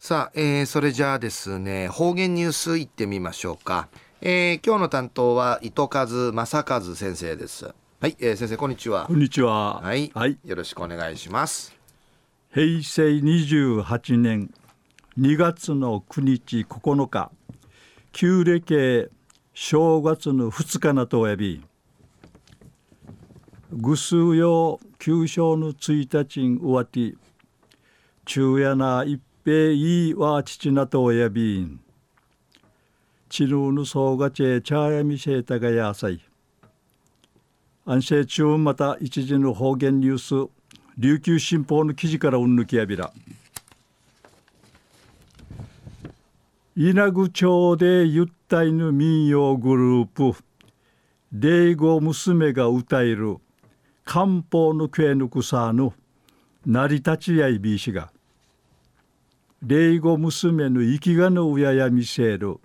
さあ、えー、それじゃあですね方言ニュースいってみましょうか、えー、今日の担当は糸数正和先生です。はい、えー、先生こんにちは。こんにちは。はい、はい、よろしくお願いします。平成28年2月の9日9日旧暦正月の2日なとおやびぐすうよ旧正の1日に終わって昼夜な一平いいわ父なとおやびん。ちるうぬそうがちえちゃやみせたがやさい。安政中また一時の方言ニュース琉球新報の記事からうんぬきやびら。稲具町でゆったいぬ民謡グループ霊語娘が歌える漢方のけぬくさぬ成り立ちやいびしが霊語娘の生きがのうややみせる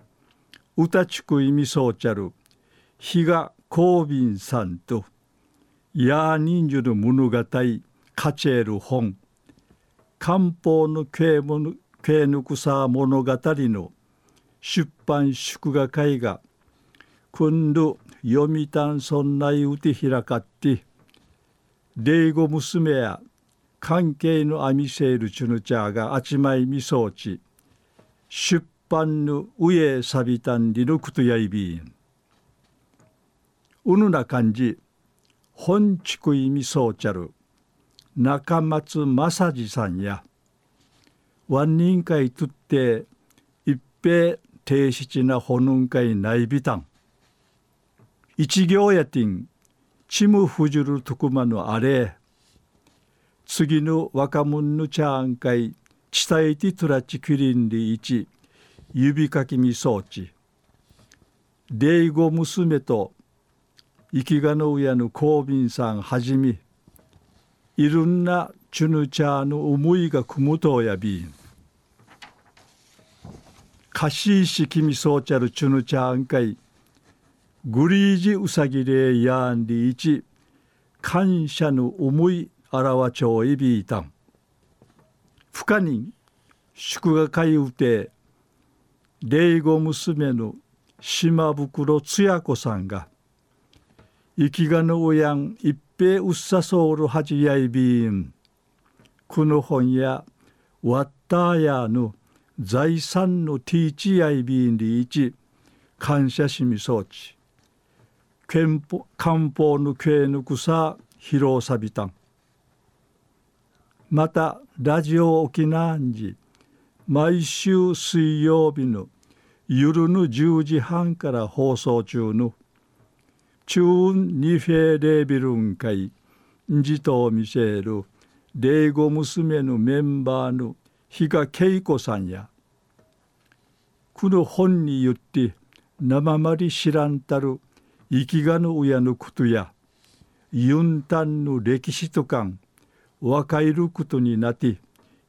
歌ちくいみそうちゃる比嘉公敏さんと。やーにんじゅる物語かちえる本。漢方のけぬくさ物語の。出版祝賀会が。今度読みたんそんないうて開かって。霊語娘や関係のアミセールチュヌチャーがあちまいみそうち出版の上さびたんりのくとやいびんうぬな感じ本地区いみそうちゃる中松正治さんや。ワン人会とって一平低質なほぬんかいないびたん一行やてんちむふじるとくまのあれ。次の若者のチャーン会伝えてトラチキリンリ一指かきみ装置。霊語娘と生きがの親の公民さんはじめいろんなチュヌチャーの思いがくむとやびんかしいしきみそうちゃるチュヌチャーン会グリージウサギレイヤンリイチ感謝の思いあらわちょういびいたん不可人祝賀会うて霊後娘の島袋つや子さんが生きがのおやん一平うっさそうるはじやいびん。この本やわったやの財産のティーチやいびんりいち感謝しみそうち。憲法のけぬくさ披露さびたん。またラジオ沖縄に毎週水曜日の夜の10時半から放送中のチューンニフェレービルン会じと見せる霊語娘のメンバーの比嘉恵子さんやこの本に言って生まり知らんたる生きがの親のことやユンタンの歴史とかん若いることになって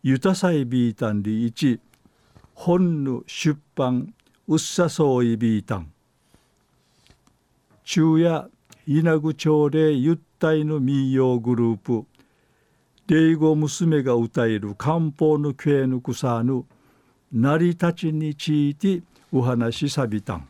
ゆたさいびいたんでいち本の出版うっさそういびいたん昼夜稲具町でゆったいの民謡グループ。霊語娘が歌える漢方の系の草の成り立ちについてお話しさびたん。